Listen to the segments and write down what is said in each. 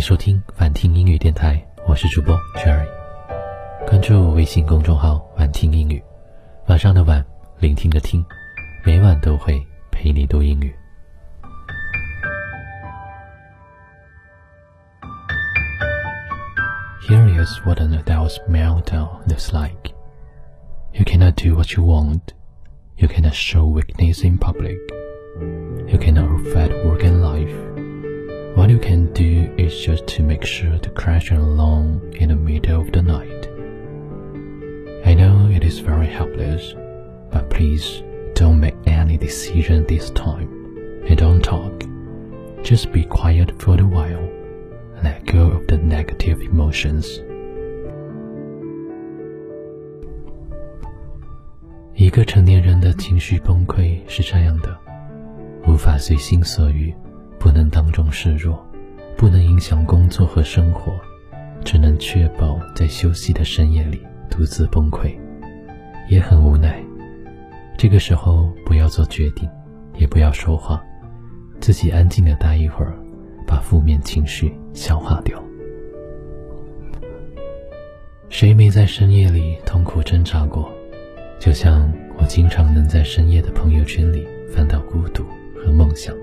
迎收听晚听英语电台，我是主播 Jerry。关注微信公众号“晚听英语”，晚上的晚，聆听的听，每晚都会陪你读英语。Here is what an adult's meltdown looks like. You cannot do what you want. You cannot show weakness in public. You cannot affect work and life. just to make sure to crash along in the middle of the night. I know it is very helpless, but please don't make any decision this time and don't talk. Just be quiet for a while. Let go of the negative emotions. 一个成年人的情绪崩溃是这样的：无法随心所欲，不能当众示弱， 不能影响工作和生活，只能确保在休息的深夜里独自崩溃，也很无奈。这个时候不要做决定，也不要说话，自己安静的待一会儿，把负面情绪消化掉。谁没在深夜里痛苦挣扎过？就像我经常能在深夜的朋友圈里翻到孤独和梦想。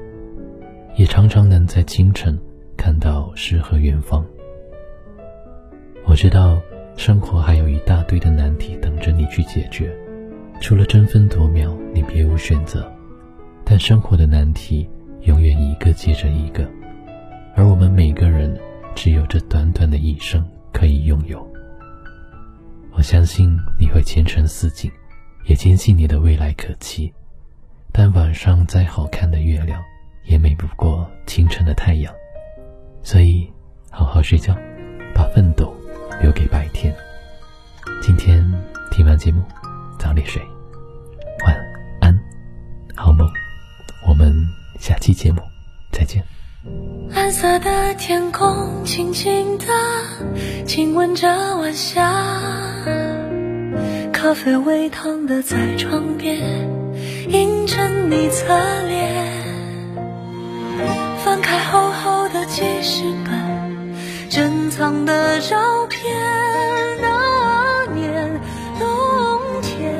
也常常能在清晨看到诗和远方。我知道生活还有一大堆的难题等着你去解决，除了争分夺秒，你别无选择。但生活的难题永远一个接着一个，而我们每个人只有这短短的一生可以拥有。我相信你会前程似锦，也坚信你的未来可期。但晚上再好看的月亮。也美不过清晨的太阳，所以好好睡觉，把奋斗留给白天。今天听完节目，早点睡，晚安，好梦。我们下期节目再见。蓝色的天空，轻轻的亲吻着晚霞，咖啡微烫的在窗边映着你侧脸。翻开后记事本，珍藏的照片。那年冬天，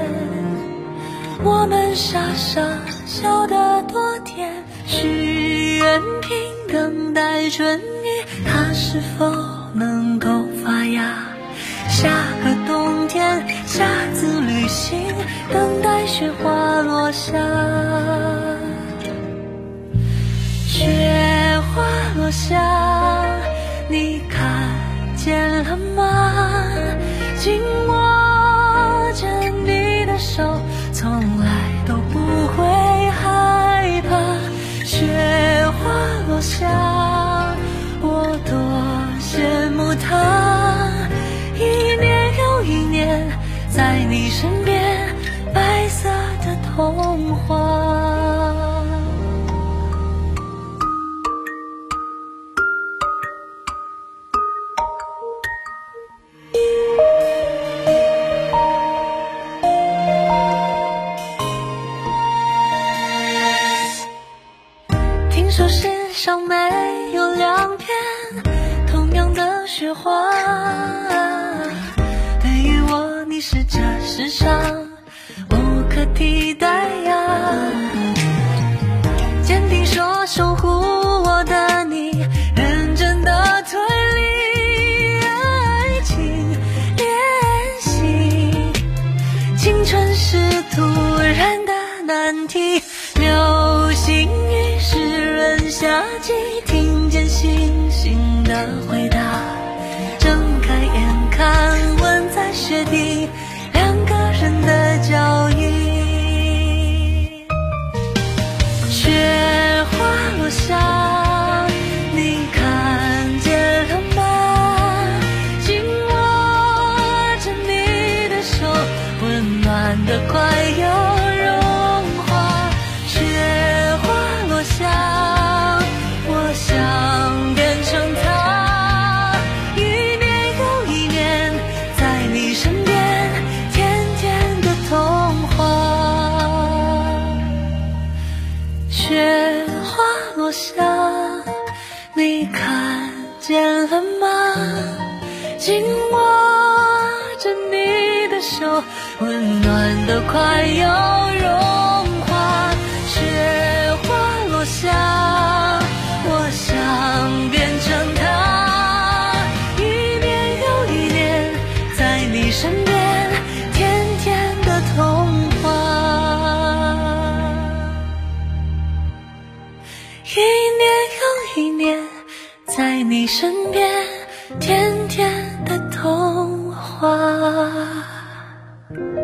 我们傻傻笑得多甜。许愿瓶等待春雨，它是否能够发芽？下个冬天，下次旅行，等待雪花落下。下，你看见了吗？紧握着你的手，从来都不会害怕。雪花落下，我多羡慕它，一年又一年，在你身花，对于我你是这世上无可替代呀。坚定说守护我的你，认真的推理爱情练习，青春是突然的难题，流星雨湿润。夏季，听见星星的回怎么紧握着你的手，温暖的快要融？啊。